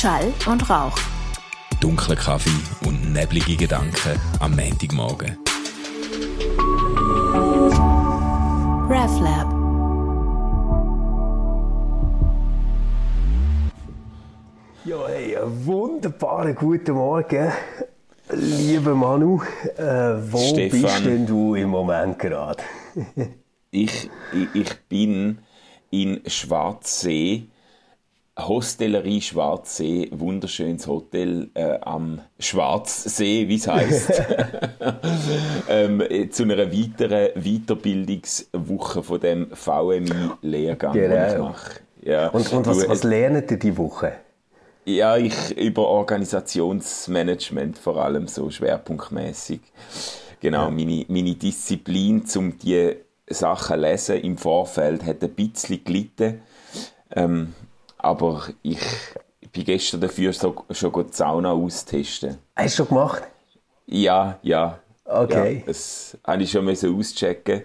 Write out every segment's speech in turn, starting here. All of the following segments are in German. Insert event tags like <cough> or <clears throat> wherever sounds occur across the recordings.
Schall und Rauch. Dunkler Kaffee und neblige Gedanken am Montagmorgen. RefLab. Ja, hey, einen wunderbaren guten Morgen, lieber Manu. Äh, wo Stefan. bist denn du im Moment gerade? <laughs> Ich, ich, ich bin in Schwarzsee, Hostellerie Schwarzsee, wunderschönes Hotel äh, am Schwarzsee, wie es heisst. <laughs> ähm, äh, zu einer weiteren Weiterbildungswoche von dem VMI-Lehrgang, den ich Genau. mache. Ja, Und, und was, Du, was äh, lernt ihr die Woche? Ja, ich über Organisationsmanagement vor allem so schwerpunktmäßig. Genau, meine, meine Disziplin, um die Sachen zu lesen im Vorfeld, hat ein bisschen gelitten. Ähm, aber ich bin gestern dafür so, schon die Sauna austesten. Hast du schon gemacht? Ja, ja. Okay. Ja, das habe ich schon auschecken.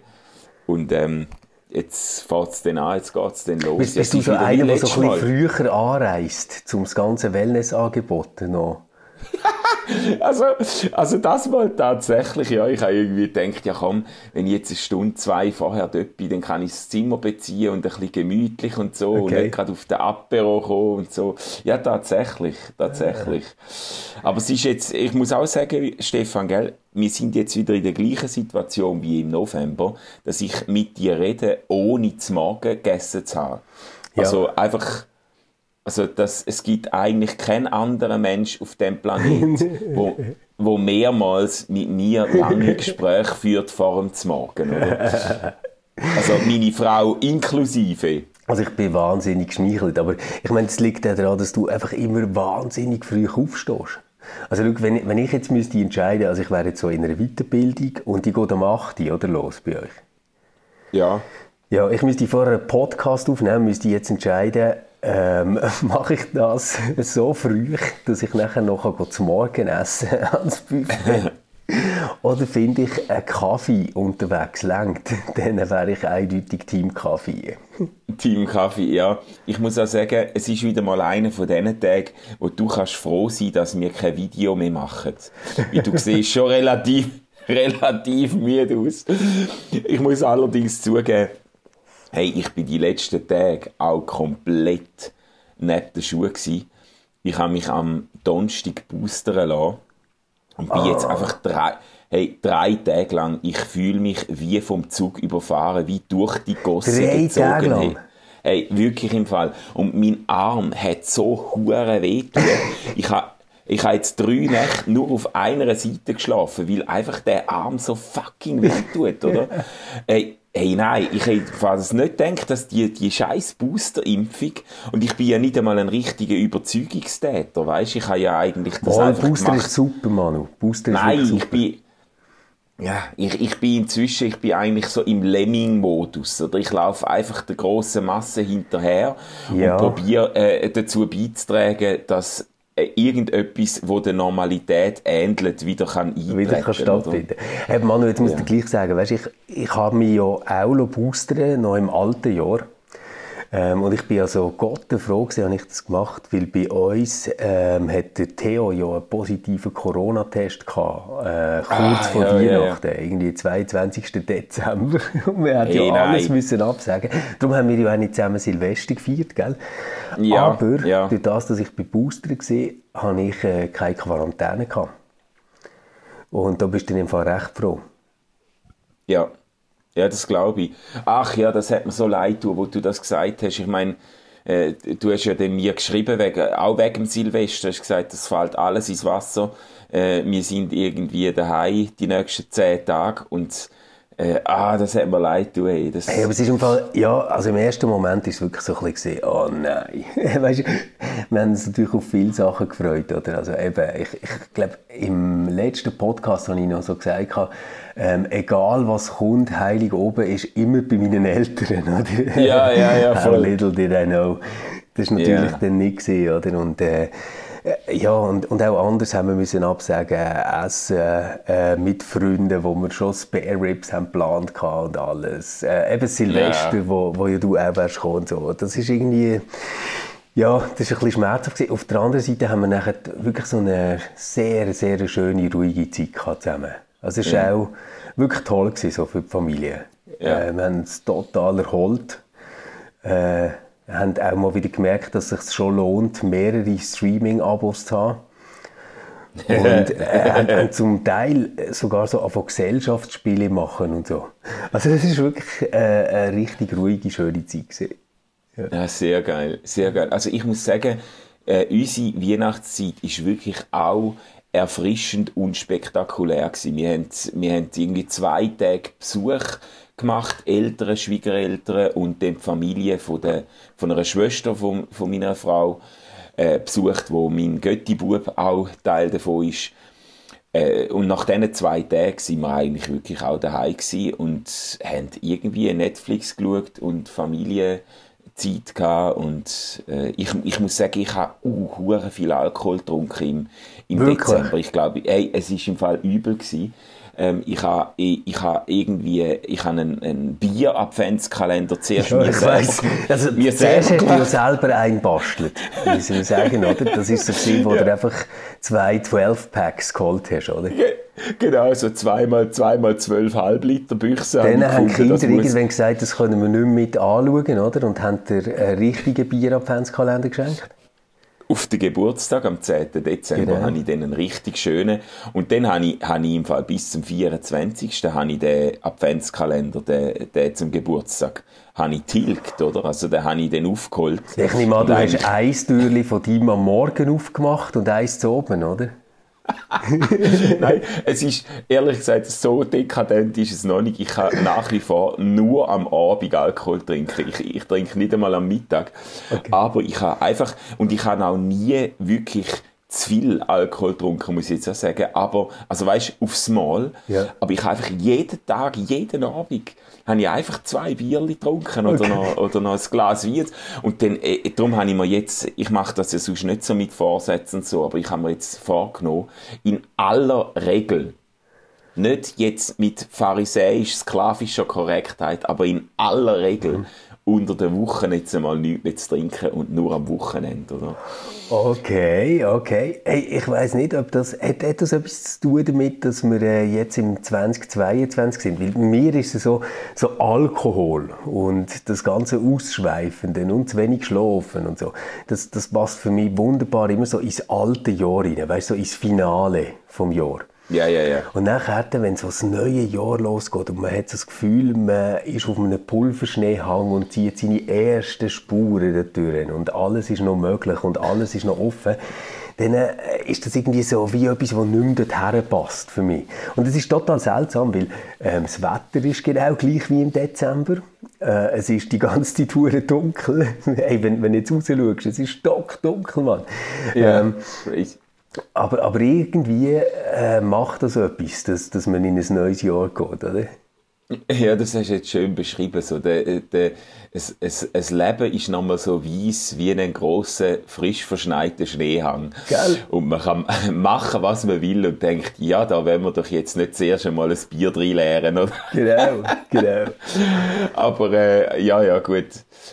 Und ähm, jetzt fährt es dann an, jetzt geht es dann los. Bist, bist du so einer, der so ein bisschen früher anreist, um das ganze Wellnessangebot noch? Also, also das mal tatsächlich, ja. Ich habe irgendwie gedacht, ja komm, wenn ich jetzt eine Stunde, zwei vorher dort bin, dann kann ich das Zimmer beziehen und ein bisschen gemütlich und so und Okay. nicht gerade auf den Apero kommen und so. Ja, tatsächlich, tatsächlich. Aber es ist jetzt, ich muss auch sagen, Stefan, gell, wir sind jetzt wieder in der gleichen Situation wie im November, dass ich mit dir rede, ohne zu Morgen gegessen zu haben. Ja. Also einfach, also das, es gibt eigentlich keinen anderen Mensch auf dem Planet, wo, wo mehrmals mit mir lange Gespräche führt vor dem Morgen, oder? Also meine Frau inklusive. Also ich bin wahnsinnig geschmeichelt, aber ich meine, es liegt daran, dass du einfach immer wahnsinnig früh aufstehst. Also schau, wenn, ich- wenn ich jetzt müsste entscheiden, also ich wäre jetzt so in einer Weiterbildung und die geht am 8. Uhr, oder los bei euch? Ja. Ja, ich müsste vorher einen Podcast aufnehmen, müsste jetzt entscheiden, ähm, <laughs> mache ich das so früh, dass ich nachher noch zum Morgen essen kann <laughs> ans Buffet. <laughs> Oder finde ich einen Kaffee unterwegs lenkt, dann wäre ich eindeutig Team Kaffee. Team Kaffee, ja. Ich muss auch sagen, es ist wieder mal einer von diesen Tagen, wo du kannst froh sein, dass wir kein Video mehr machen. Weil du siehst schon relativ, relativ müde aus. Ich muss allerdings zugeben, hey, ich bin die letzten Tage auch komplett neben den Schuhen gewesen. Ich habe mich am Donnerstag boostern lassen und bin jetzt einfach drei, hey, drei Tage lang, ich fühle mich wie vom Zug überfahren, wie durch die Gosse Drei gezogen. Tage lang? Hey. Hey, wirklich im Fall. Und mein Arm hat so hure weh. <laughs> Ich habe ich habe jetzt drei Nächte nur auf einer Seite geschlafen, weil einfach der Arm so fucking weh tut, oder? <laughs> Hey, hey, nein, ich hätte fast nicht gedacht, dass die, die scheiß Booster-Impfung, und ich bin ja nicht einmal ein richtiger Überzeugungstäter, weißt Ich habe ja eigentlich das Oh, einfach Booster gemacht. ist super, Manu. Booster ist Nein, ich super. bin, ja, ich, ich bin inzwischen, ich bin eigentlich so im Lemming-Modus, oder? Ich laufe einfach der grossen Masse hinterher Ja. und probiere äh, dazu beizutragen, dass irgendetwas, wo der Normalität ähnelt, wieder kann eintreten wieder kann stattfinden. Hey, Manu, jetzt muss ich dir gleich sagen, weißt, ich, ich habe mich ja auch boostern, noch im alten Jahr. Ähm, und ich bin also Gott froh habe ich das gemacht, weil bei uns ähm, hat der Theo ja einen positiven Corona-Test gehabt, äh, kurz Ah, vor ja, ja, ja. Weihnachten, irgendwie 22. Dezember. <laughs> Und wir haben Hey, ja nein. alles müssen absagen. Darum haben wir ja auch nicht zusammen Silvester gefeiert, gell? Ja, Aber ja. durch das, dass ich bei Booster war, habe ich äh, keine Quarantäne gehabt. Und da bist du dann im Fall recht froh. Ja, ja, das glaube ich. Ach ja, das hat mir so leid tun, wo du das gesagt hast. Ich meine, äh, du hast ja dann mir geschrieben, wegen, auch wegen dem Silvester, hast gesagt, das fällt alles ins Wasser. Äh, wir sind irgendwie daheim die nächsten zehn Tage und äh, ah, das hat mir leid tun. Ey. Das, Hey, aber es ist im Fall, ja, also im ersten Moment ist es wirklich so ein bisschen, oh nein. <laughs> weißt du, wir haben uns natürlich auf viele Sachen gefreut, oder? Also eben, ich, ich glaube, im letzten Podcast habe ich noch so gesagt, ähm, egal was kommt, heilig oben ist immer bei meinen Eltern, <laughs> oder? Ja, ja, ja, How voll. little did I know. Das war natürlich Ja. dann nicht gewesen, oder? Und, äh, ja, und, und auch anders haben wir müssen absagen, äh, Essen äh, mit Freunden, wo wir schon Spare Ribs haben geplant und alles. Äh, eben Silvester, Ja. wo, wo ja du auch wärst gekommen und so. Das ist irgendwie, Ja, das war ein bisschen schmerzhaft. Auf der anderen Seite haben wir nachher wirklich so eine sehr, sehr schöne, ruhige Zeit zusammen. Also es war ja. auch wirklich toll gewesen, so für die Familie. Ja. Äh, wir haben es total erholt. Äh, haben auch mal wieder gemerkt, dass es sich schon lohnt, mehrere Streaming-Abos zu haben. und äh, <laughs> und zum Teil sogar so von Gesellschaftsspiele machen und so. Also das ist wirklich äh, eine richtig ruhige, schöne Zeit gewesen. Ja. ja. sehr geil, sehr geil. Also ich muss sagen, äh, unsere Weihnachtszeit ist wirklich auch erfrischend und spektakulär gewesen. Wir haben, wir haben irgendwie zwei Tage Besuch gemacht, Eltern, Schwiegereltern und dann die Familie von, der, von einer Schwester von, von meiner Frau äh, besucht, wo mein Götti-Bub auch Teil davon ist. Äh, und nach diesen zwei Tagen sind wir eigentlich wirklich auch daheim und haben irgendwie Netflix geschaut und Familie Zeit gehabt und äh, ich, ich muss sagen, ich habe uh, viel Alkohol getrunken im, im Dezember. Ich glaube, ey, es ist im Fall übel gewesen. Ähm, ich habe ich, ich ha irgendwie ich ha einen, einen Bier-Adventskalender zuerst ja, mir ich weiss. Also, mir zuerst hast du ja selber einbastelt, soll ich sagen, oder? Das ist so <laughs> gewesen, wo ja. du einfach zwei 12-Packs geholt hast, oder? Genau, so zweimal, zweimal zwölf Halbliter Büchse. Dann haben die Kinder irgendwann gesagt, das können wir nicht mehr mit anschauen, oder? Und haben dir einen richtigen Bier-Adventskalender geschenkt? Auf den Geburtstag, am 10. Dezember, genau. habe ich dann einen richtig schönen. Und dann habe ich, habe ich im Fall bis zum 24. habe ich den Adventskalender, den, den zum Geburtstag, habe ich tilgt, oder? Also den habe ich dann aufgeholt. Ich nehme an, du hast ein Türchen von deinem am Morgen aufgemacht und eins zu oben, oder? <laughs> Nein, es ist, ehrlich gesagt, so dekadent ist es noch nicht. Ich kann nach wie vor nur am Abend Alkohol trinken. Ich, ich trinke nicht einmal am Mittag. Okay. Aber ich habe einfach, und ich habe auch nie wirklich zu viel Alkohol getrunken, muss ich jetzt auch sagen. Aber, also weißt du, aufs Mal. Ja. Aber ich habe einfach jeden Tag, jeden Abend, habe ich einfach zwei Bierli getrunken oder, okay. noch, oder noch ein Glas Wein. Und dann, äh, darum habe ich mir jetzt, ich mache das ja sonst nicht so mit Vorsätzen und so, aber ich habe mir jetzt vorgenommen, in aller Regel, nicht jetzt mit pharisäisch-sklavischer Korrektheit, aber in aller Regel mhm unter der Woche jetzt einmal nichts zu trinken und nur am Wochenende, oder? Okay, okay. Hey, ich weiß nicht, ob das, hat, hat das etwas zu tun damit, dass wir äh, jetzt im 2022 sind? Weil mir ist es so, so Alkohol und das ganze Ausschweifende und zu wenig schlafen und so. Das, das passt für mich wunderbar immer so ins alte Jahr rein, weißt du, so ins Finale vom Jahr. Ja, ja, ja. Und nachher, wenn so das neue Jahr losgeht und man hat das Gefühl, man ist auf einem Pulverschneehang und zieht seine ersten Spuren durch und alles ist noch möglich und alles ist noch offen, dann äh, ist das irgendwie so wie etwas, was nicht mehr dorthin passt für mich. Und das ist total seltsam, weil ähm, das Wetter ist genau gleich wie im Dezember. Äh, es ist die ganze Zeit dunkel. <laughs> hey, wenn, wenn du jetzt raus schaust, es ist stockdunkel, Mann. Ja, ähm, aber, aber irgendwie äh, macht das etwas, dass, dass man in ein neues Jahr geht, oder? <laughs> Ja, das hast du jetzt schön beschrieben. So, der, der, es, es, es Leben ist nochmal so weiss wie ein grosser, frisch verschneiter Schneehang. Gell? Und man kann <laughs> machen, was man will und denkt, ja, da werden wir doch jetzt nicht zuerst einmal ein Bier drin leeren, oder? <laughs> Genau, genau. Aber äh, ja, ja, gut.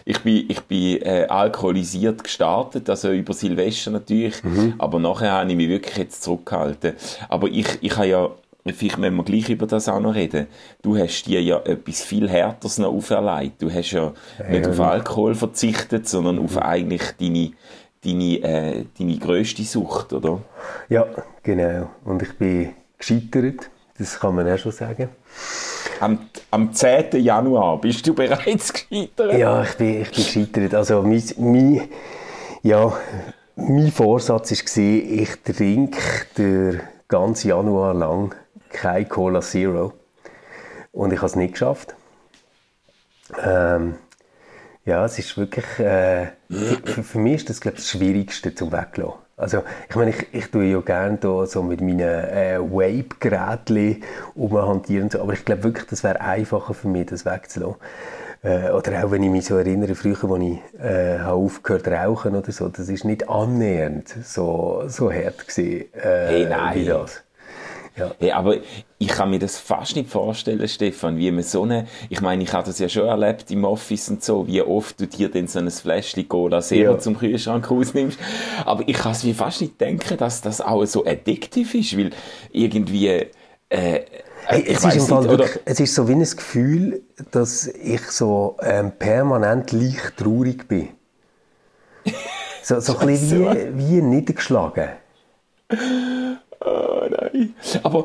Ich bin, ich bin äh, alkoholisiert gestartet, also über Silvester natürlich, mhm. aber nachher habe ich mich wirklich jetzt zurückgehalten. Aber ich, ich habe ja vielleicht müssen wir gleich über das auch noch reden. Du hast dir ja etwas viel Härteres noch auferlegt. Du hast ja, nicht auf Alkohol verzichtet, sondern auf eigentlich deine, deine, äh, deine grösste Sucht, oder? Ja, genau. Und ich bin gescheitert, das kann man auch schon sagen. Am, am 10. Januar bist du <laughs> bereits gescheitert? Ja, ich bin, ich bin gescheitert. Also mein, mein, ja, mein Vorsatz war, ich trinke den ganzen Januar lang kein Cola Zero. Und ich habe es nicht geschafft. Ähm, ja, es ist wirklich, äh, für, für, mich ist das, glaube ich, das Schwierigste zum Weglassen. Also, ich meine, ich, ich tue ja gerne da so mit meinen äh, Vape-Geräten umhantieren, so, aber ich glaube wirklich, das wäre einfacher für mich, das wegzulassen. Äh, oder auch wenn ich mich so erinnere, früher, als ich äh, aufgehört zu rauchen oder so, das ist nicht annähernd so, so hart gewesen, äh, hey, nein. wie das. Ja. Hey, aber ich kann mir das fast nicht vorstellen, Stefan, wie man so eine, ich meine, ich habe das ja schon erlebt im Office und so, wie oft du dir dann so ein Fläschchen Cola Zero Ja. zum Kühlschrank rausnimmst. Aber ich kann es mir fast nicht denken, dass das auch so addiktiv ist, weil irgendwie, äh, Hey, es, ist im Fall nicht, wirklich, es ist so wie ein Gefühl, dass ich so ähm, permanent leicht traurig bin. So, so ein <laughs> bisschen wie, wie niedergeschlagen. Oh nein. Aber,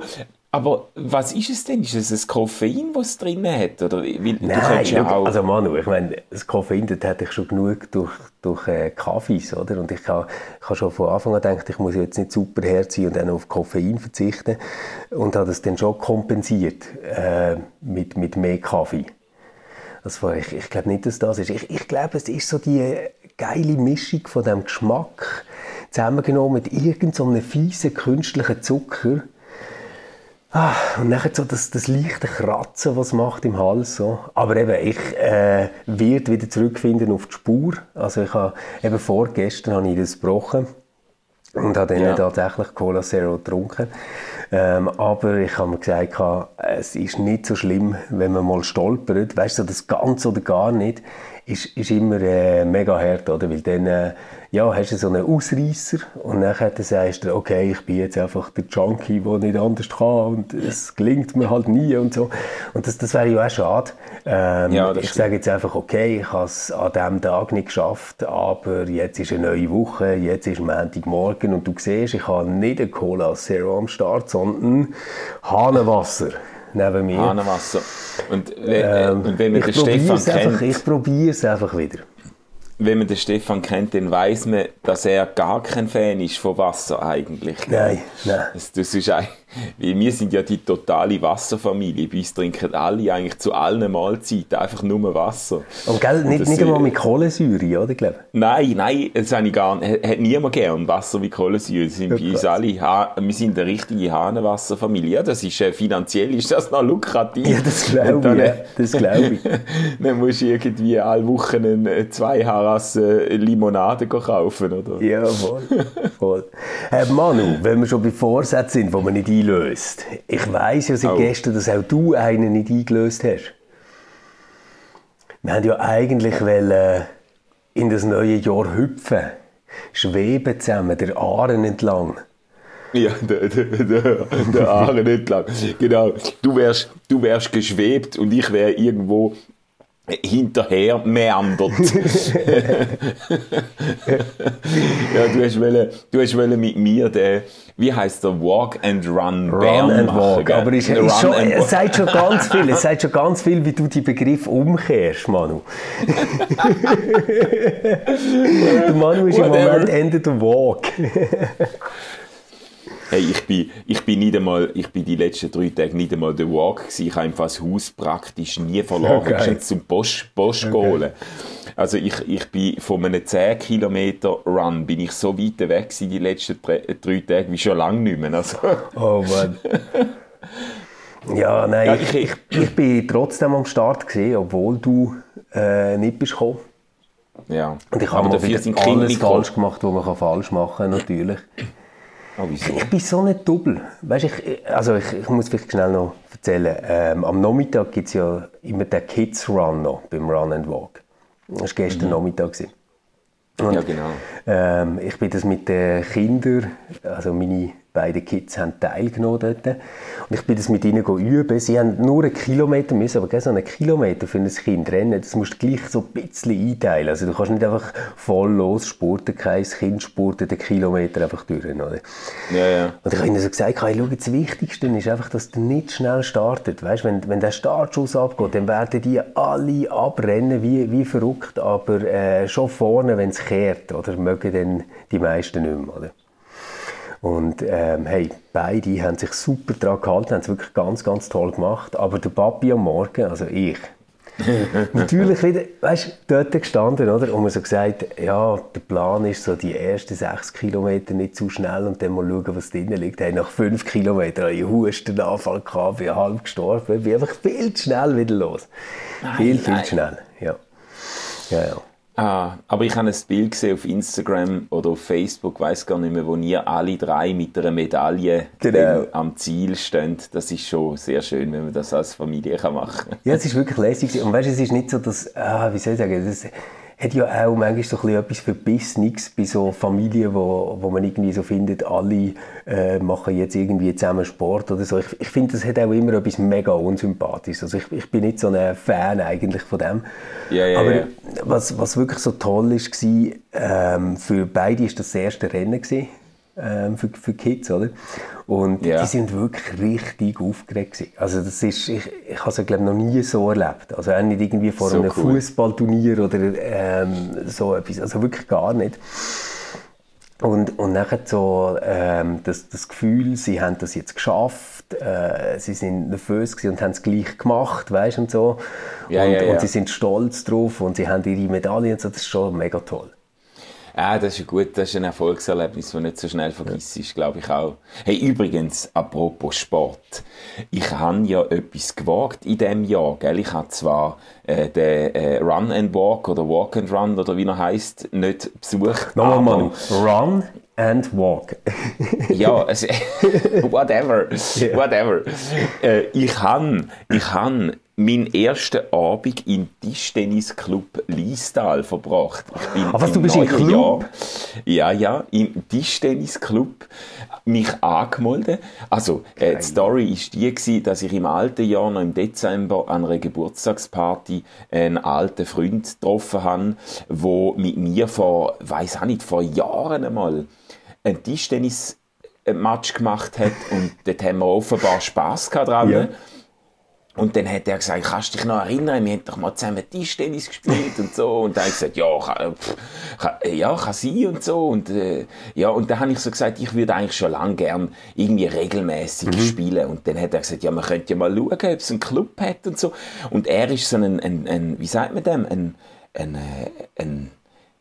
aber was ist es denn? Ist es ein Koffein, das es drin hat? Oder, weil, Nein, ja auch... also Manu, ich meine, das Koffein, das hätte ich schon genug durch, durch äh, Kaffees, oder? Und ich habe ich habe schon von Anfang an gedacht, ich muss jetzt nicht super Herz sein und dann auf Koffein verzichten. Und habe das dann schon kompensiert äh, mit, mit mehr Kaffee. Das war, ich, ich glaube nicht, dass das ist. Ich, ich glaube, es ist so die geile Mischung von dem Geschmack zusammengenommen mit irgendeinem so fiesen künstlichen Zucker. Ah, und dann so das, das leichte Kratzen, was macht im Hals. So. Aber eben, ich äh, werde wieder zurückfinden auf die Spur. Also ich habe, eben vorgestern habe ich das gebrochen und habe dann Ja. tatsächlich Cola Zero getrunken. Ähm, aber ich habe mir gesagt, es ist nicht so schlimm, wenn man mal stolpert. Weißt du, das ganz oder gar nicht ist, ist immer äh, mega hart, oder? Weil dann äh, ja, hast du so einen Ausreißer und dann sagst du, okay, ich bin jetzt einfach der Junkie, der nicht anders kann und es gelingt mir halt nie und so. Und das, das wäre ja auch schade. Ähm, Ja, ich sage jetzt einfach, okay, ich habe es an diesem Tag nicht geschafft, aber jetzt ist eine neue Woche, jetzt ist Montagmorgen und du siehst, ich habe nicht eine Cola Zero am Start, sondern Hahnenwasser neben mir. Hahnenwasser. Und, äh, Ähm, und wenn man den ich Stefan probier's einfach, kennt, ich probiere es einfach wieder. Wenn man den Stefan kennt, dann weiß man, dass er gar kein Fan ist von Wasser eigentlich. Nein, nein. Das, das ist ein, wir sind ja die totale Wasserfamilie. Bei uns trinken alle eigentlich zu allen Mahlzeiten einfach nur Wasser. Und gell, nicht, das nicht einmal mit Kohlensäure, oder? Glaub? Nein, nein, das habe ich gar nicht. Hat niemand gern Wasser wie Kohlensäure. Das sind Oh bei uns alle, Ha- wir sind eine richtige Hahnenwasserfamilie. Ja, das ist, äh, finanziell ist das noch lukrativ. Ja, das Und glaube dann, ich. äh, Ja, das glaube ich. <laughs> Dann musst du irgendwie alle Wochen äh, zwei Haras äh, Limonade kaufen, oder? Ja, voll. <laughs> voll. Äh, Manu, wenn wir schon bei Vorsätzen sind, die man nicht einlöst. Ich weiss ja seit Oh. gestern, dass auch du einen nicht eingelöst hast. Wir haben ja eigentlich wollen, äh, in das neue Jahr hüpfen. Schweben zusammen, der Aaren entlang. Ja, der, der, der, der Aare nicht lang. Genau. Du wärst, du wärst geschwebt und ich wäre irgendwo hinterher meandert. <laughs> ja, du hast, wollen, du hast wollen mit mir den, wie heißt der, Walk and Run Run and machen, walk. gell? Aber ist, Run ist schon, es sagt schon ganz <laughs> viel. Es sagt schon ganz viel, wie du die Begriff umkehrst, Manu. <laughs> der Manu ist im. Moment Ende der Walk. Hey, ich bin, ich bin nicht einmal, ich bin die letzten drei Tage nicht einmal der Walk gewesen. Ich habe einfach das Haus praktisch nie verloren. <laughs> Okay. Ich bin jetzt zum Post, Post holen. Also ich, ich bin von einem 10 Kilometer Run bin ich so weit weg gewesen, die letzten drei, drei Tage wie schon lange nicht mehr. Also, <laughs> Oh Mann. <laughs> Ja, nein, Ja, ich, ich- ich, ich bin trotzdem am Start gesehen, obwohl du äh, nicht bist gekommen. ja. Und ich habe dafür alles falsch gemacht, was man kann falsch machen kann, natürlich. Oh? Ich bin so nicht doppel. Weißt, ich, also ich, ich muss vielleicht schnell noch erzählen. Ähm, am Nachmittag gibt es ja immer den Kids Run noch beim Run and Walk. Das war gestern Nachmittag. gewesen. Und, Ja, genau. Ähm, ich bin das mit den Kindern, also meine beiden Kids haben teilgenommen dort. Und ich bin das mit ihnen üben. Sie haben nur einen Kilometer müssen, aber so einen Kilometer für ein Kind rennen, das musst du gleich so ein bisschen einteilen. Also du kannst nicht einfach voll los spurten, kein Kind spurtet den Kilometer einfach durch. Oder? Ja, ja. Und ich habe ihnen so gesagt, hey, schau, das Wichtigste ist einfach, dass du nicht schnell startet. Weißt, wenn, wenn der Startschuss abgeht, dann werden die alle abrennen wie, wie verrückt, aber äh, schon vorne, wenn es kehrt, oder, mögen dann die meisten nicht mehr. Oder? Und ähm, hey, beide haben sich super daran gehalten, haben es wirklich ganz, ganz toll gemacht. Aber der Papi am Morgen, also ich, <laughs> natürlich wieder, weißt du, dort gestanden, oder? Und mir so gesagt, ja, der Plan ist so, die ersten sechs Kilometer nicht zu schnell und dann mal schauen, was drinnen liegt. Hey, nach fünf Kilometern hatte ich einen Hustenanfall, gehabt, bin halb gestorben, bin einfach viel zu schnell wieder los. viel, viel nein. zu schnell, ja. Ja, ja. Ah, aber ich habe ein Bild gesehen auf Instagram oder auf Facebook, weiß gar nicht mehr, wo ihr alle drei mit einer Medaille Genau. am Ziel stehen. Das ist schon sehr schön, wenn man das als Familie kann machen kann. Ja, es ist wirklich lässig. Und weißt du, es ist nicht so, dass, ah, wie soll ich sagen, das hat ja auch manchmal so ein bisschen etwas Verbissenes bei so Familien, wo, wo man irgendwie so findet, alle äh, machen jetzt irgendwie zusammen Sport oder so. Ich, ich finde, das hat auch immer etwas mega unsympathisches. Also ich, ich bin nicht so ein Fan eigentlich von dem. Ja, ja, Aber ja. Was, was wirklich so toll ist, war, ähm, für beide ist das, das erste Rennen gewesen, ähm, für, für Kids, oder? Und Ja. die sind wirklich richtig aufgeregt gewesen. Also das ist, ich, ich habe es glaube noch nie so erlebt. Also auch nicht irgendwie vor So einem cool. Fußballturnier oder ähm, so etwas. Also wirklich gar nicht. Und, und nachher so ähm, das, das Gefühl, sie haben das jetzt geschafft, äh, sie sind nervös gewesen und haben es gleich gemacht, weißt und so. Ja, und, ja, ja. und sie sind stolz drauf und sie haben ihre Medaillen so, das ist schon mega toll. Ah, das ist gut, das ist ein Erfolgserlebnis, das nicht so schnell vergisst, glaube ich auch. Hey, übrigens, apropos Sport. Ich habe ja etwas gewagt in diesem Jahr, gell? Ich habe zwar äh, den äh, Run and Walk oder Walk and Run oder wie er heißt, nicht besucht. Nochmal, Mann. Run and walk. <laughs> ja, es, <laughs> whatever, whatever. Äh, ich han, ich han meinen ersten Abend im Tischtennisclub Liestal verbracht. Ich bin Ah, was, du im bist im Club? Jahr- ja, ja, im Tischtennisclub mich angemeldet. Also, äh, die Story ist die gewesen, dass ich im alten Jahr noch im Dezember an einer Geburtstagsparty einen alten Freund getroffen habe, wo mit mir vor, weiß auch nicht, vor Jahren einmal ein Tischtennis Match gemacht hat und dort haben wir offenbar Spass gehabt dran. Ja. Und dann hat er gesagt, kannst du dich noch erinnern, wir haben doch mal zusammen Tischtennis gespielt und so. Und dann habe ich gesagt, ja, kann, pff, kann, ja, kann sein und so. Und, äh, ja, und dann habe ich so gesagt, ich würde eigentlich schon lange gern irgendwie regelmäßig spielen. Und dann hat er gesagt, ja, man könnte ja mal schauen, ob es einen Club hat und so. Und er ist so ein, ein, ein wie sagt man dem, ein, ein, äh,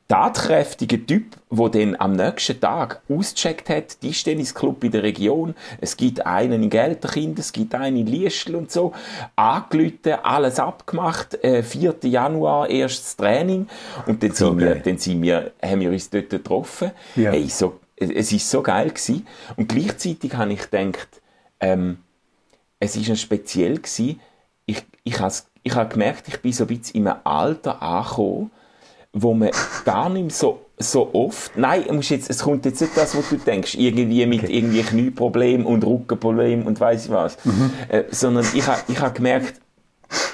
ein tatkräftiger Typ, der dann am nächsten Tag ausgecheckt hat, Tischtennisclub in der Region, es gibt einen in Gelterkind, es gibt einen in Liestl und so, angelüht, alles abgemacht, äh, 4. Januar erstes Training und dann, So sind wir, geil. dann sind wir, haben wir uns dort getroffen. Ja. Hey, so, es ist so geil gewesen. und gleichzeitig habe ich gedacht, ähm, es ist ein speziell gewesen. Ich, ich habe ich habe gemerkt, ich bin so ein bisschen in einem Alter angekommen, wo man gar nicht mehr so, so oft, nein, musst jetzt, es kommt jetzt nicht das, was du denkst, irgendwie mit irgendwie Knieproblem und Rückenproblem und weiss ich was, äh, sondern ich habe ich habe gemerkt,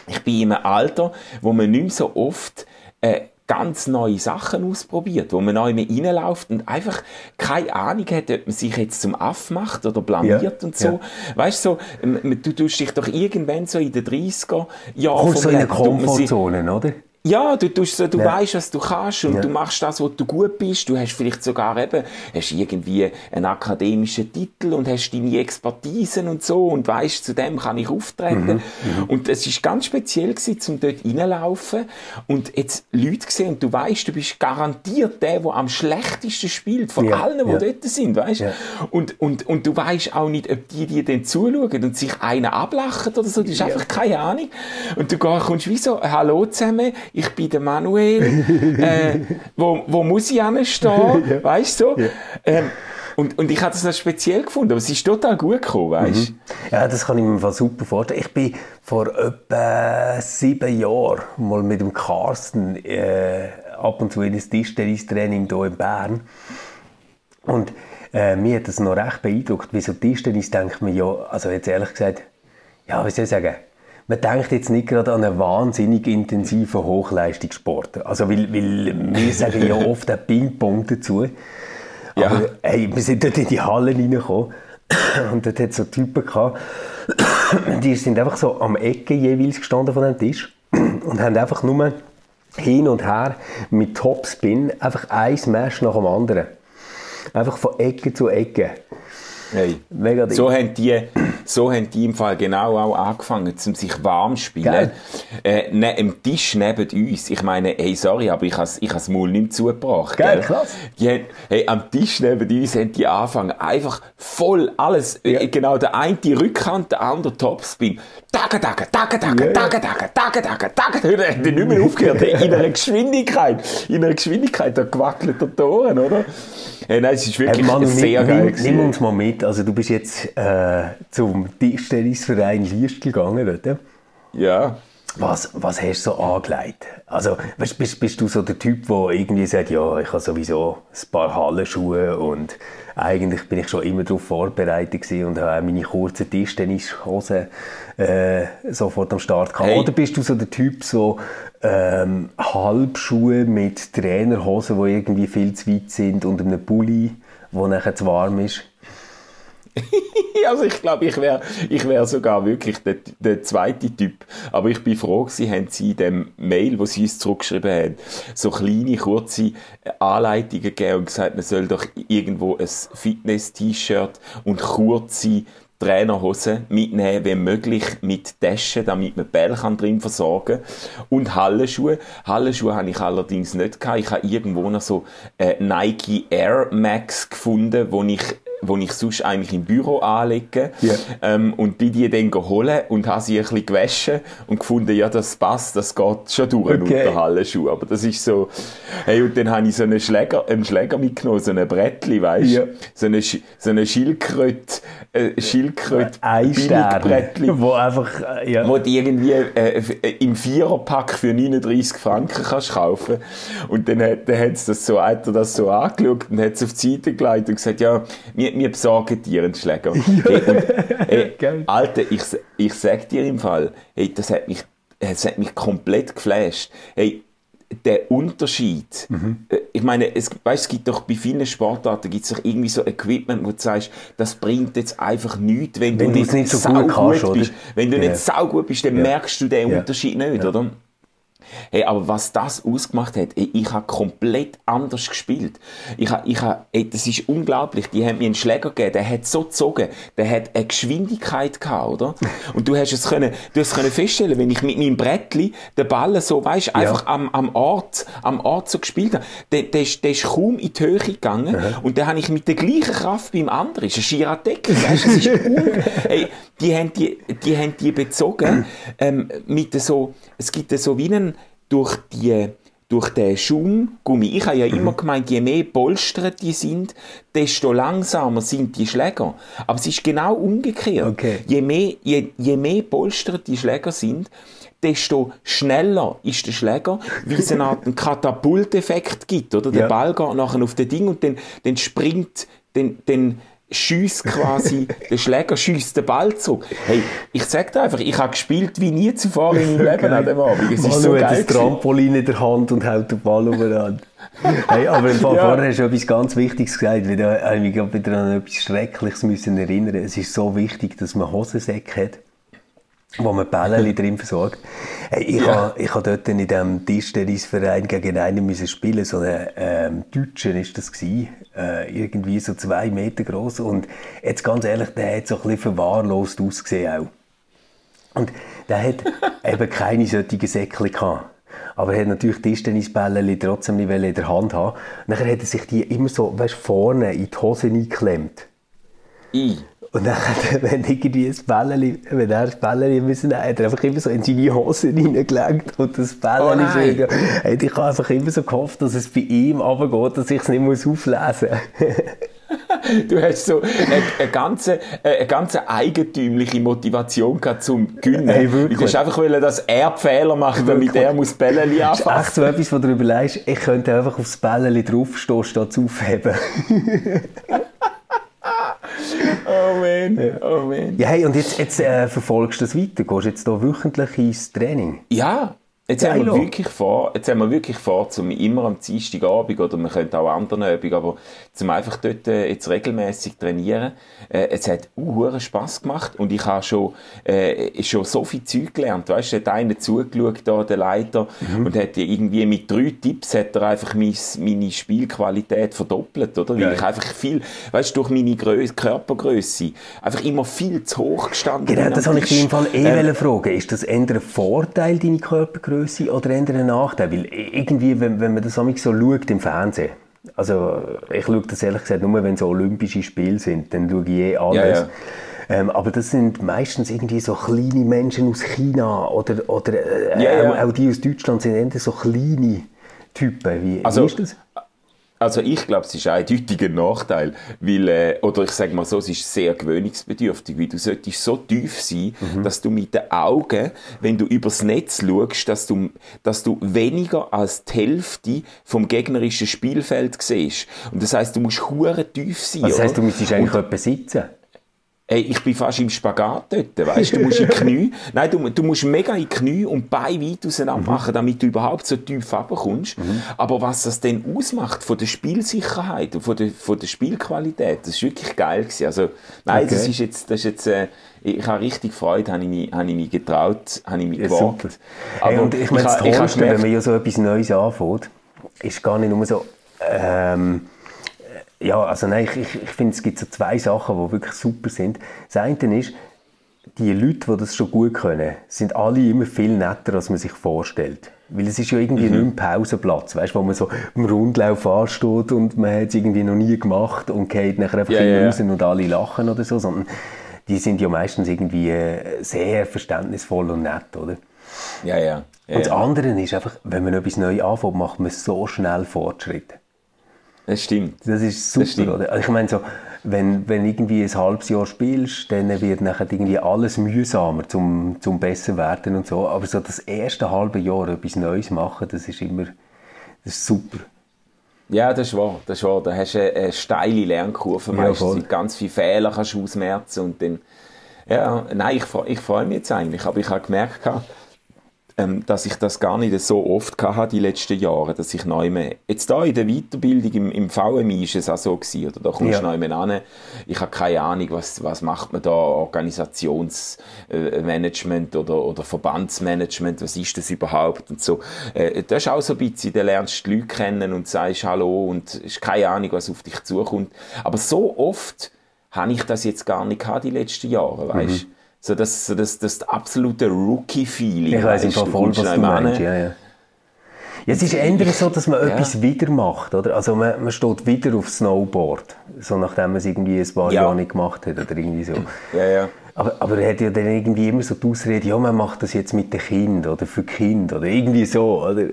ich bin in einem Alter, wo man nicht mehr so oft äh, ganz neue Sachen ausprobiert, wo man neu reinläuft und einfach keine Ahnung hat, ob man sich jetzt zum Aff macht oder blamiert Ja, und so. ja. Weißt du, so, ähm, du tust dich doch irgendwann so in den 30er Jahren Kommst so in eine Komfortzone, oder? Ja, du, tust so, du Ja. weißt, was du kannst und Ja. du machst das, wo du gut bist. Du hast vielleicht sogar eben, hast irgendwie einen akademischen Titel und hast deine Expertisen und so und weißt, zu dem kann ich auftreten. Mhm, Und es ist ganz speziell gewesen, zum dort reinlaufen und jetzt Leute gesehen und du weißt, du bist garantiert der, der am schlechtesten spielt von Ja, allen, die ja. dort sind, weißt? Und, und, und du weißt auch nicht, ob die dir dann zuschauen und sich einer ablachen oder so. Du hast einfach keine Ahnung. Und du kommst wie so, hallo zusammen, ich bin der Manuel, äh, <laughs> wo, wo muss ich hinstehen, <laughs> weißt du? So? Ähm, und, und ich habe das noch speziell gefunden, aber es ist total gut gekommen, weißt du? Ja, das kann ich mir super vorstellen. Ich bin vor etwa sieben Jahren mal mit dem Carsten äh, ab und zu in ein Tischtennistraining hier in Bern. Und äh, mir hat das noch recht beeindruckt. Wie so Tischtennis denkt man ja, also jetzt ehrlich gesagt, ja, wie soll ich sagen, man denkt jetzt nicht gerade an einen wahnsinnig intensiven Hochleistungssport. Also, weil, weil wir sagen ja <laughs> oft ein Ping-Pong dazu. Ja. Aber hey, wir sind dort in die Halle reingekommen und dort hat so Typen gehabt, die sind einfach so am Ecke jeweils gestanden von dem Tisch und haben einfach nur hin und her mit Topspin einfach ein Smash nach dem anderen. Einfach von Ecke zu Ecke. Hey. Mega Ding. So haben, die, so haben die im Fall genau auch angefangen, um sich warm zu spielen. Äh, ne, am Tisch neben uns. Ich meine, hey, sorry, aber ich habe ich das Maul nicht mehr zugebracht. Geil, gell? krass. Die haben, hey, am Tisch neben uns haben die angefangen, einfach voll alles, äh, genau, der eine die Rückhand, der andere Topspin. Tacke, tacke, tacke, tacke, yeah. tacke, tacke, tacke, tacke, tacke. Er nicht mehr aufgehört. In einer Geschwindigkeit. In einer Geschwindigkeit. Da gewackelt der Toren, oder? Hey, nein, es ist wirklich hey, Manu, sehr geil. Nimm, nimm, nimm, uns mal mit. Also, du bist jetzt äh, zum Tischtennisverein Liest gegangen, oder? Ja. Was, was hast du so angelegt? Also, weißt, bist, bist du so der Typ, der irgendwie sagt, ja, ich habe sowieso ein paar Hallenschuhe und eigentlich bin ich schon immer darauf vorbereitet gewesen und habe auch meine kurzen Tischtennishosen äh, sofort am Start gehabt. Hey. Oder bist du so der Typ, so ähm, Halbschuhe mit Trainerhosen, die irgendwie viel zu weit sind und einem Pulli, der nachher zu warm ist? <laughs> Also ich glaube, ich wäre ich wär sogar wirklich der, der zweite Typ. Aber ich bin froh gewesen, haben sie in dem Mail, wo sie uns zurückgeschrieben haben, so kleine, kurze Anleitungen gegeben und gesagt, man soll doch irgendwo ein Fitness-T-Shirt und kurze Trainerhosen mitnehmen, wenn möglich mit Taschen, damit man Bälle kann drin versorgen Und Hallenschuhe. Hallenschuhe habe ich allerdings nicht gehabt. Ich habe irgendwo noch so äh, Nike Air Max gefunden, wo ich wo ich sonst eigentlich im Büro anlege. Ja. Ähm, und die die dann geholt und habe sie ein bisschen gewaschen und gefunden, ja, das passt, das geht schon durch Okay. unter Hallenschuhe. Aber das ist so, hey, und dann habe ich so einen Schläger, einen Schläger mitgenommen, so ein Brettli, weißt du? Ja. So eine, so eine Schildkröte, äh, Schildkröte, Stern, Billigbrettli. wo einfach, äh, ja. Wo du irgendwie äh, äh, im Viererpack für 39 Franken kannst kaufen. Und dann hat, dann hat's das so, hat er das so angeschaut und hat es auf die Seite gelegt und gesagt, ja, wir, wir besorgen dir einen Schläger. hey, <laughs> und, hey, <laughs> Geil. Alter, ich, ich sag dir im Fall, hey, das hat mich, das hat mich komplett geflasht. Hey, der Unterschied, Mhm. äh, ich meine, es, weißt, es gibt doch bei vielen Sportarten gibt's doch irgendwie so Equipment, wo du sagst, das bringt jetzt einfach nichts, wenn, Wenn du du's nicht so gut kannst, oder? bist. Wenn du Ja. nicht saugut bist, dann Ja. merkst du den Ja. Unterschied nicht, oder? Hey, aber was das ausgemacht hat, ey, ich habe komplett anders gespielt. Ich habe, ich habe, ey, das ist unglaublich. Die haben mir einen Schläger gegeben, der hat so gezogen, der hat eine Geschwindigkeit gehabt, oder? <laughs> Und du hast es können, du hast es können feststellen, wenn ich mit meinem Brettli den Ball so, weißt, einfach am, am Ort, am Ort so gespielt habe, der, der, ist, der ist kaum in die Höhe gegangen und dann habe ich mit der gleichen Kraft beim anderen, ist ein Giratek, weißt, es ist <laughs> un ey, die haben die, die haben die bezogen, ähm, mit so, es gibt so wie einen, durch die, durch den Schaumgummi. Ich habe ja immer gemeint, je mehr polstert die sind, desto langsamer sind die Schläger. Aber es ist genau umgekehrt. Okay. Je mehr, je, je mehr polstert die Schläger sind, desto schneller ist der Schläger, weil es eine Art <laughs> Katapulteffekt gibt, oder? Der Ja. Ball geht nachher auf den Ding und dann, dann springt, dann, dann schießt quasi, <laughs> der Schläger schießt den Ball zurück. Hey, ich sag dir einfach, ich habe gespielt wie nie zuvor in meinem <laughs> Leben an dem Abend. Es ist Manu so hat geil. ein Trampolin in der Hand und hält den Ball umeinander. hey, aber im Fall Ja. vorher hast du etwas ganz Wichtiges gesagt, weil da habe ich mich wieder an etwas Schreckliches müssen erinnern. Es ist so wichtig, dass man Hosensäcke hat, wo man Bälle drin versorgt. Ich Ja. habe ich habe dort in diesem Tischtennisverein gegen einen müssen spielen, so einen ähm, Deutschen ist das gewesen, äh, irgendwie so zwei Meter groß und jetzt ganz ehrlich, der hat so ein bisschen verwahrlost ausgesehen auch. Und der hat <laughs> eben keine solchen Säckchen gehabt. Aber er hat natürlich Tischtennisbälle trotzdem nicht in der Hand haben. Nachher hat er sich die immer so, weißt, vorne in die Hose eingeklemmt. I. Und dann, wenn irgendwie ein Bällchen, wenn er das Bällchen müssen hat er einfach immer so in seine Hose reingelegt und das Oh Bällchen nein. schön. Hey, ich habe einfach immer so gehofft, dass es bei ihm runtergeht, dass ich es nicht muss auflesen muss. <laughs> Du hast so eine, ganze, eine ganze eigentümliche Motivation gehabt zum Gewinnen. Hey, du hast einfach wollen, dass er Fehler macht, damit Wirklich. er muss Bälle Das ist anfassen. echt so etwas, wo du überlegst, ich könnte einfach aufs Bällchen draufstehen, statt aufheben. <laughs> Oh man, oh man. Ja, hey, und jetzt, jetzt äh, verfolgst du das weiter? Gehst du jetzt hier wöchentlich ins Training? Ja, jetzt Geil, haben, wir wirklich vor, jetzt haben wir wirklich vor, zum immer am Dienstagabend oder man könnte auch an anderen Abend, aber zum einfach dort äh, jetzt regelmäßig trainieren. Äh, es hat uh, Spaß gemacht und ich habe schon, äh, schon so viel Zeug gelernt. Weißt du, hat einer zugeschaut, da, der Leiter, Mhm. und hat irgendwie mit drei Tipps hat er einfach mein, meine Spielqualität verdoppelt, oder? Weil Geil. ich einfach viel, weißt du, durch meine Größe, Körpergröße einfach immer viel zu hoch gestanden Genau, das wollte ich dich im. Fall eh Ähm, fragen. Ist das eher ein Vorteil, deine Körpergröße, oder eher ein Nachteil? Weil irgendwie, wenn, wenn man das so schaut im Fernsehen, also ich schaue das ehrlich gesagt nur, wenn so Olympische Spiele sind, dann schaue ich eh alles. Ja, ja. Ähm, aber das sind meistens irgendwie so kleine Menschen aus China oder, oder äh, Ja, ja. Auch, auch die aus Deutschland sind eher so kleine Typen. Wie, Also- wie ist das? Also ich glaube, es ist ein Nachteil, weil, äh, oder ich sage mal so, es ist sehr gewöhnungsbedürftig, weil du solltest so tief sein, Mhm. dass du mit den Augen, wenn du übers Netz schaust, dass du, dass du weniger als die Hälfte vom gegnerischen Spielfeld siehst. Und das heißt, du musst hure tief sein. Also das heisst, oder? du müsstest eigentlich etwa sitzen. Ey, ich bin fast im Spagat dort, weißt du? Du musst in die Knie, <laughs> nein, du, du musst mega in die Knie und Beine weit auseinander machen, damit du überhaupt so tief runterkommst. Aber was das denn ausmacht von der Spielsicherheit und von der, von der Spielqualität, das ist wirklich geil gewesen. Also, nein, das Okay. ist jetzt, das ist jetzt, äh, ich habe richtig Freude, habe ich mich, habe ich mich getraut, habe ich mich Ja, gewagt. super. Hey, und ich meine, das habe- ich habe Tollste, wenn man ja so etwas Neues anfängt, ist gar nicht nur so, ähm, ja, also nein, ich, ich, ich finde, es gibt so zwei Sachen, die wirklich super sind. Das eine ist, die Leute, die das schon gut können, sind alle immer viel netter, als man sich vorstellt. Weil es ist ja irgendwie Mhm. nicht ein Pausenplatz, weißt, wo man so im Rundlauf ansteht und man hat es irgendwie noch nie gemacht und geht nachher einfach ja. raus und alle lachen oder so, sondern die sind ja meistens irgendwie äh, sehr verständnisvoll und nett, oder? Ja, ja. ja, Und das andere ist einfach, wenn man etwas neu anfängt, macht man so schnell Fortschritte. Das stimmt. Das ist super, stimmt. oder? Also ich meine so, wenn, wenn irgendwie ein halbes Jahr spielst, dann wird nachher irgendwie alles mühsamer zum, zum besser werden und so. Aber so das erste halbe Jahr etwas Neues machen, das ist immer, das ist super. Ja, das ist wahr. Das ist wahr. Da hast du eine, eine steile Lernkurve Ja, meistens. mit ganz viele Fehler kannst du ausmerzen und dann, ja, nein, ich, ich freue mich jetzt eigentlich, aber ich habe gemerkt, ähm, dass ich das gar nicht so oft hatte die letzten Jahre, dass ich neu mehr, jetzt da in der Weiterbildung im, im VMI ist es auch so gewesen, oder da kommst du Ja. neu mehr an, ich habe keine Ahnung, was, was macht man da, Organisationsmanagement oder, oder Verbandsmanagement, was ist das überhaupt und so. Äh, das ist auch so ein bisschen, da lernst du die Leute kennen und sagst Hallo und hast keine Ahnung, was auf dich zukommt. Aber so oft habe ich das jetzt gar nicht gehabt die letzten Jahre, weißt So das, so das, das absolute Rookie-Feeling. Ich Fall du voll, was du meinst. Ja, ja. Ja, es ist eher so, dass man etwas wieder macht, oder? Also man, man steht wieder auf Snowboard, so nachdem man es irgendwie ein paar Ja. Jahre nicht gemacht hat oder irgendwie so. <clears throat> Ja, ja. Aber, aber er hat ja dann irgendwie immer so die Ausrede, ja, man macht das jetzt mit den Kindern oder für Kind oder irgendwie so, oder?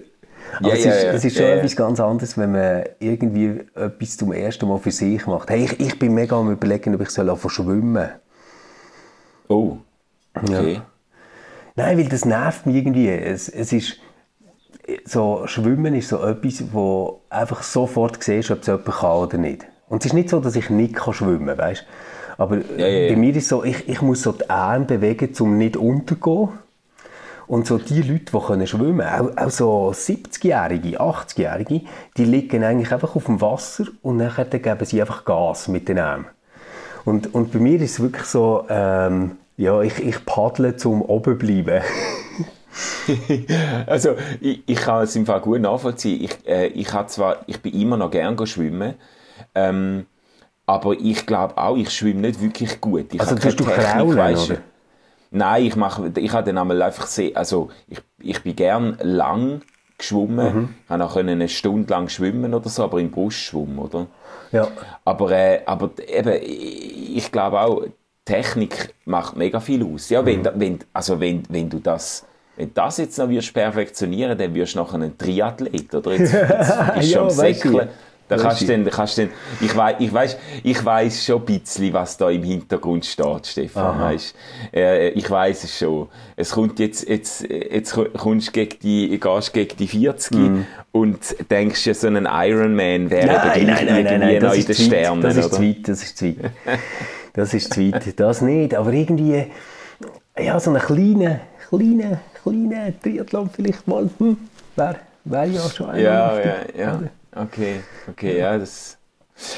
Aber Ja, es, ja, ist, ja. es ist schon Ja, ja. etwas ganz anderes, wenn man irgendwie etwas zum ersten Mal für sich macht. Hey, ich, ich bin mega am überlegen, ob ich soll schwimmen Oh. Okay. Nein, weil das nervt mich irgendwie. Es, es ist so, Schwimmen ist so etwas, wo einfach sofort siehst, ob es jemand kann oder nicht. Und es ist nicht so, dass ich nicht kann schwimmen kann, weißt? Aber Ja, ja, ja. bei mir ist es so, ich, ich muss so die Arme bewegen, um nicht unterzugehen. Und so die Leute, die können schwimmen auch, auch so 70-Jährige, 80-Jährige, die liegen eigentlich einfach auf dem Wasser und nachher dann geben sie einfach Gas mit den Armen. Und, und bei mir ist es wirklich so, ähm, ja, ich, ich paddle zum oben bleiben. <laughs> Also, ich, ich kann es im Fall gut nachvollziehen. Ich, äh, ich, hab zwar, ich bin immer noch gern go schwimmen, ähm, aber ich glaube auch, ich schwimme nicht wirklich gut. Ich Also tust du Technik, kraulen, oder? Nein, ich mache, ich habe dann einmal einfach sehr, also ich, ich bin gern lang geschwommen, Mhm. ich habe auch eine Stunde lang schwimmen oder so, aber im Brustschwumm, oder? Ja. Aber, äh, aber eben, ich glaube auch, Technik macht mega viel aus. Ja, Mhm. wenn, da- wenn, also wenn, wenn du das, wenn das jetzt noch wirst perfektionieren, dann wirst du nachher ein Triathlet, oder? Jetzt, <laughs> jetzt bist du Ja, am Säckeln. Ich. Da kannst du dann, da kannst dann, ich weiß, ich weiß, ich weiß schon ein bisschen, was da im Hintergrund steht, Stefan, weißt? Äh, ich weiß es schon. Es kommt jetzt, jetzt, jetzt kommst du gegen die, gehst gegen die 40 und denkst ja, so ein Ironman wäre eben gleich irgendwie noch in den zu weit, Sternen, das ist zu weit, das ist zu weit. Das ist zu weit, das nicht, aber irgendwie, ja, so einen kleinen, kleinen, kleinen Triathlon vielleicht mal, hm, wäre wär ja schon einer Ja, ja, ja. Okay, okay, ja, das.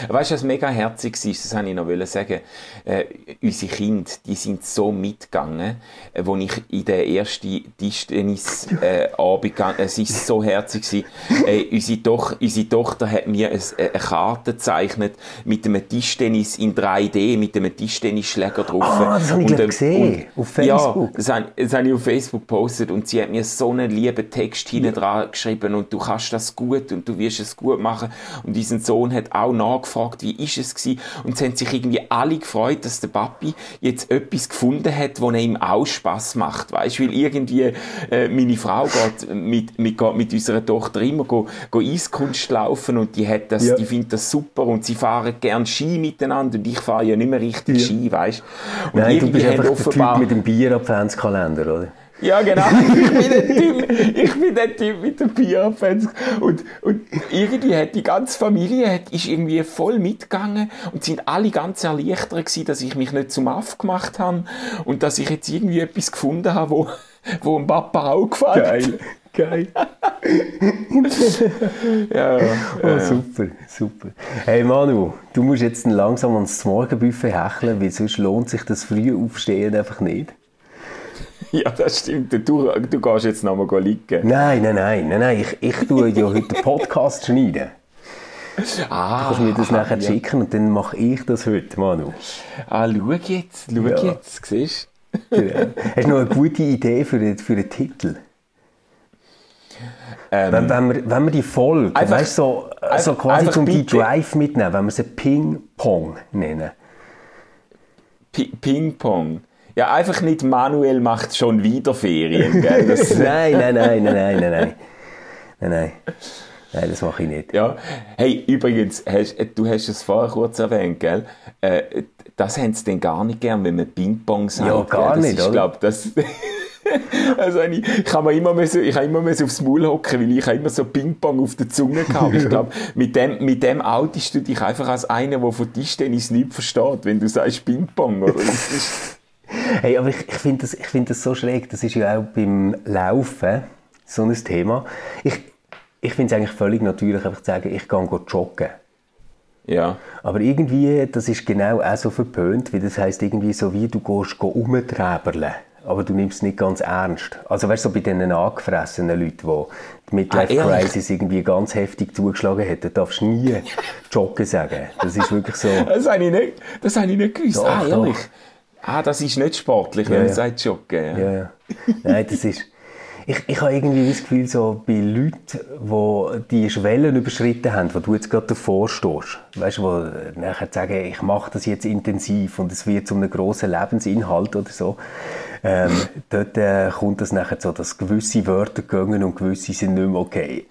Weißt du, was mega herzig war, das wollte ich noch sagen. Äh, unsere Kinder, die sind so mitgegangen, äh, wo ich in der ersten Tischtennis-Abend äh, gegangen es war so herzig. Gewesen. Äh, unsere, Toch unsere Tochter hat mir äh, eine Karte gezeichnet mit einem Tischtennis in 3D, mit einem Tischtennisschläger drauf. Ah, das habe ich, Und, ähm, gesehen, und- auf Facebook. Ja, das habe, das habe ich auf Facebook gepostet und sie hat mir so einen lieben Text hinten dran geschrieben und du kannst das gut und du wirst es gut machen. Und unser Sohn hat auch nachgefragt, wie ist es gewesen? Und es haben sich irgendwie alle gefreut, dass der Papi jetzt etwas gefunden hat, wo ihm auch Spass macht, weißt? Weil irgendwie, äh, meine Frau geht mit, mit, geht mit unserer Tochter immer go, go Eiskunst laufen und die hat das, Ja. die findet das super und sie fahren gern Ski miteinander und ich fahre ja nicht mehr richtig Ja. Ski, weißt? Und Nein, du bist einfach der Typ mit dem Bier-Adventskalender, oder? Ja, genau. <laughs> Ich bin der Typ, ich bin der Typ mit den Bierfans. Und, und irgendwie hat die ganze Familie hat, ist irgendwie voll mitgegangen und sind alle ganz erleichtert gewesen, dass ich mich nicht zum Aff gemacht habe und dass ich jetzt irgendwie etwas gefunden habe, wo, wo dem Papa auch gefällt. Geil. <laughs> Ja, Oh, ja. super, super. Hey Manu, du musst jetzt langsam ans Morgenbuffet hecheln, weil sonst lohnt sich das frühe Aufstehen einfach nicht. <laughs> ja, das stimmt. Du, du gehst jetzt noch mal liegen. Nein, nein, nein, nein, nein. Ich, ich tue ja heute den Podcast schneiden. Ah, Kannst du mir das nachher schicken und dann mache ich das heute, Manu. ah, schau jetzt, schau Ja. jetzt, siehst Genau. Hast du noch eine gute Idee für den, für den Titel? Ähm, Wenn, wenn, wir, wenn wir die Folge, Einfach- weißt, so, so quasi zum die. Drive mitnehmen, wenn wir sie Ping-Pong nennen. Pi- Ping-Pong. Ja, einfach nicht Manuel macht schon wieder Ferien, gell? <laughs> Nein, nein, nein, nein, nein, nein, nein. Nein, nein. Nein, das mache ich nicht. Ja, hey, übrigens, hast, äh, du hast es vorher kurz erwähnt, gell? Äh, das haben sie denn gar nicht gern, wenn man Ping-Pong sagt. Ja, gar nicht, ist, oder? Glaub, das, <laughs> also ich, ich kann mir immer müssen, ich habe immer müssen aufs Maul hocken, weil ich habe immer so Ping-Pong auf der Zunge gehabt. Ich glaube, <laughs> mit dem, mit dem outest du dich einfach als einer, der von Tischtennis nichts versteht, wenn du sagst Ping-Pong, oder? Hey, aber ich, ich finde das, ich find das so schräg. Das ist ja auch beim Laufen so ein Thema. Ich, ich finde es eigentlich völlig natürlich, einfach zu sagen, ich gehe joggen. ja. Aber irgendwie, das ist genau auch so verpönt, weil das heisst irgendwie so wie, du gehst go umträberle. Aber du nimmst es nicht ganz ernst. Also weißt du, so bei diesen angefressenen Leuten, die die Midlife Ah? Crisis irgendwie ganz heftig zugeschlagen hat, da darfst du nie <laughs> joggen sagen. Das ist wirklich so... Das habe ich nicht, das habe ich nicht gewusst. Doch, ah, ehrlich? doch. Ah, das ist nicht sportlich, Ja, wenn man ja. sagt Joggen. Ja. Ja, ja. Nein, das ist. Ich, ich habe irgendwie das Gefühl, so bei Leuten, die die Schwellen überschritten haben, wo du jetzt gerade davor stehst, weißt du, die nachher sagen, ich mache das jetzt intensiv und es wird zu einem grossen Lebensinhalt oder so, ähm, <laughs> dort äh, kommt das nachher so, dass gewisse Wörter gehen und gewisse sind nicht mehr okay.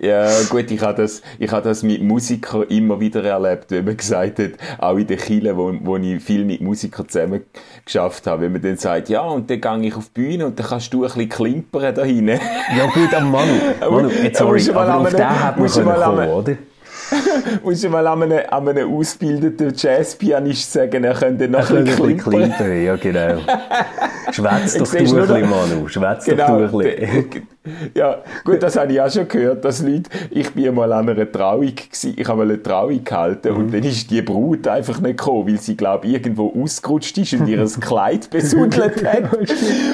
Ja, gut, ich habe das, ich habe das mit Musikern immer wieder erlebt, wenn man gesagt hat, auch in den Chile, wo, wo ich viel mit Musikern zusammen geschafft habe, wenn man dann sagt, ja, und dann gehe ich auf die Bühne und dann kannst du ein bisschen klimpern da hinten. Ja gut, aber Manu, <laughs> Manu sorry, aber auf den hat man kommen, oder? <laughs> Musst du mal an einem, an einem ausgebildeten Jazzpianist sagen, er könnte noch ein bisschen klimpern. ja genau. Schwätz <laughs> doch Ich du ein bisschen, Manu, schwätz doch Genau. du ein bisschen. <laughs> Ja, gut, das habe ich auch schon gehört, dass Leute, ich bin mal an einer Trauung gewesen, ich habe mal eine Trauung gehalten Mhm. und dann ist die Brut einfach nicht gekommen, weil sie, glaube ich, irgendwo ausgerutscht ist und ihr Kleid besudelt hat.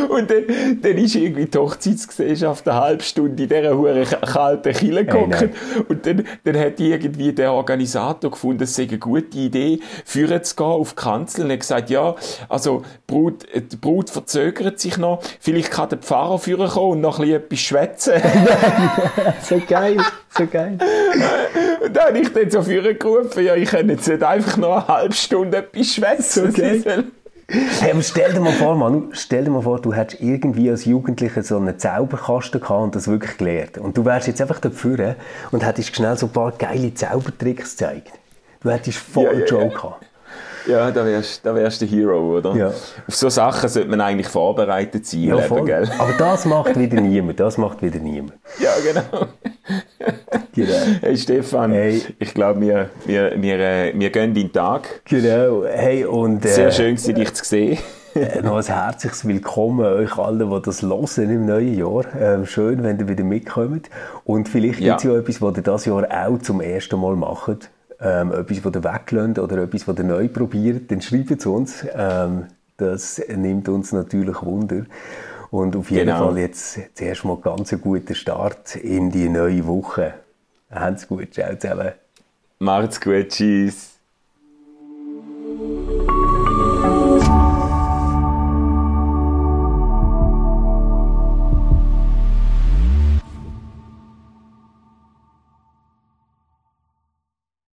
Und dann, dann ist irgendwie die Hochzeitsgesellschaft eine halbe Stunde in dieser hure kalten Kille Hey, gehockt nein. und dann, dann hat irgendwie der Organisator gefunden, es sei eine gute Idee, führen zu gehen auf die Kanzel und hat gesagt, ja, also, die Brut, äh, die Brut verzögert sich noch, vielleicht kann der Pfarrer führen kommen und noch ein bisschen etwas schwätzen. <laughs> So geil, so geil. und dann habe ich dann so führen gerufen, ja, ich kann jetzt nicht einfach noch eine halbe Stunde etwas schwätzen. So geil. Hey, aber stell dir mal vor, Manu, stell dir mal vor, du hättest irgendwie als Jugendlicher so einen Zauberkasten gehabt und das wirklich gelernt. Und du wärst jetzt einfach dafür und hättest schnell so ein paar geile Zaubertricks gezeigt. Du hättest voll Ja, ja, Joe ja. gehabt. Ja, da wärst, da wärst der Hero, oder? Ja. Auf so Sachen sollte man eigentlich vorbereitet sein, im Leben, gell? Aber das macht wieder niemand, das macht wieder niemand. <laughs> Ja, genau. Genau. Hey Stefan, Hey. ich glaube, wir, wir, wir, äh, wir gehen in den Tag. Genau. Hey, und, Sehr äh, schön, gewesen, dich zu sehen. <laughs> Äh, noch ein herzliches Willkommen euch allen, die das hören im neuen Jahr. Ähm, schön, wenn ihr wieder mitkommt. Und vielleicht Ja. gibt es ja etwas, was ihr dieses Jahr auch zum ersten Mal macht. Ähm, etwas, was ihr weglässt oder etwas, was ihr neu probiert. Dann schreibt es uns. Ähm, das nimmt uns natürlich Wunder. Und auf jeden Genau. Fall jetzt zuerst mal ganz einen guten Start in die neue Woche. Habt's gut. Ciao zusammen. Macht's gut, tschüss.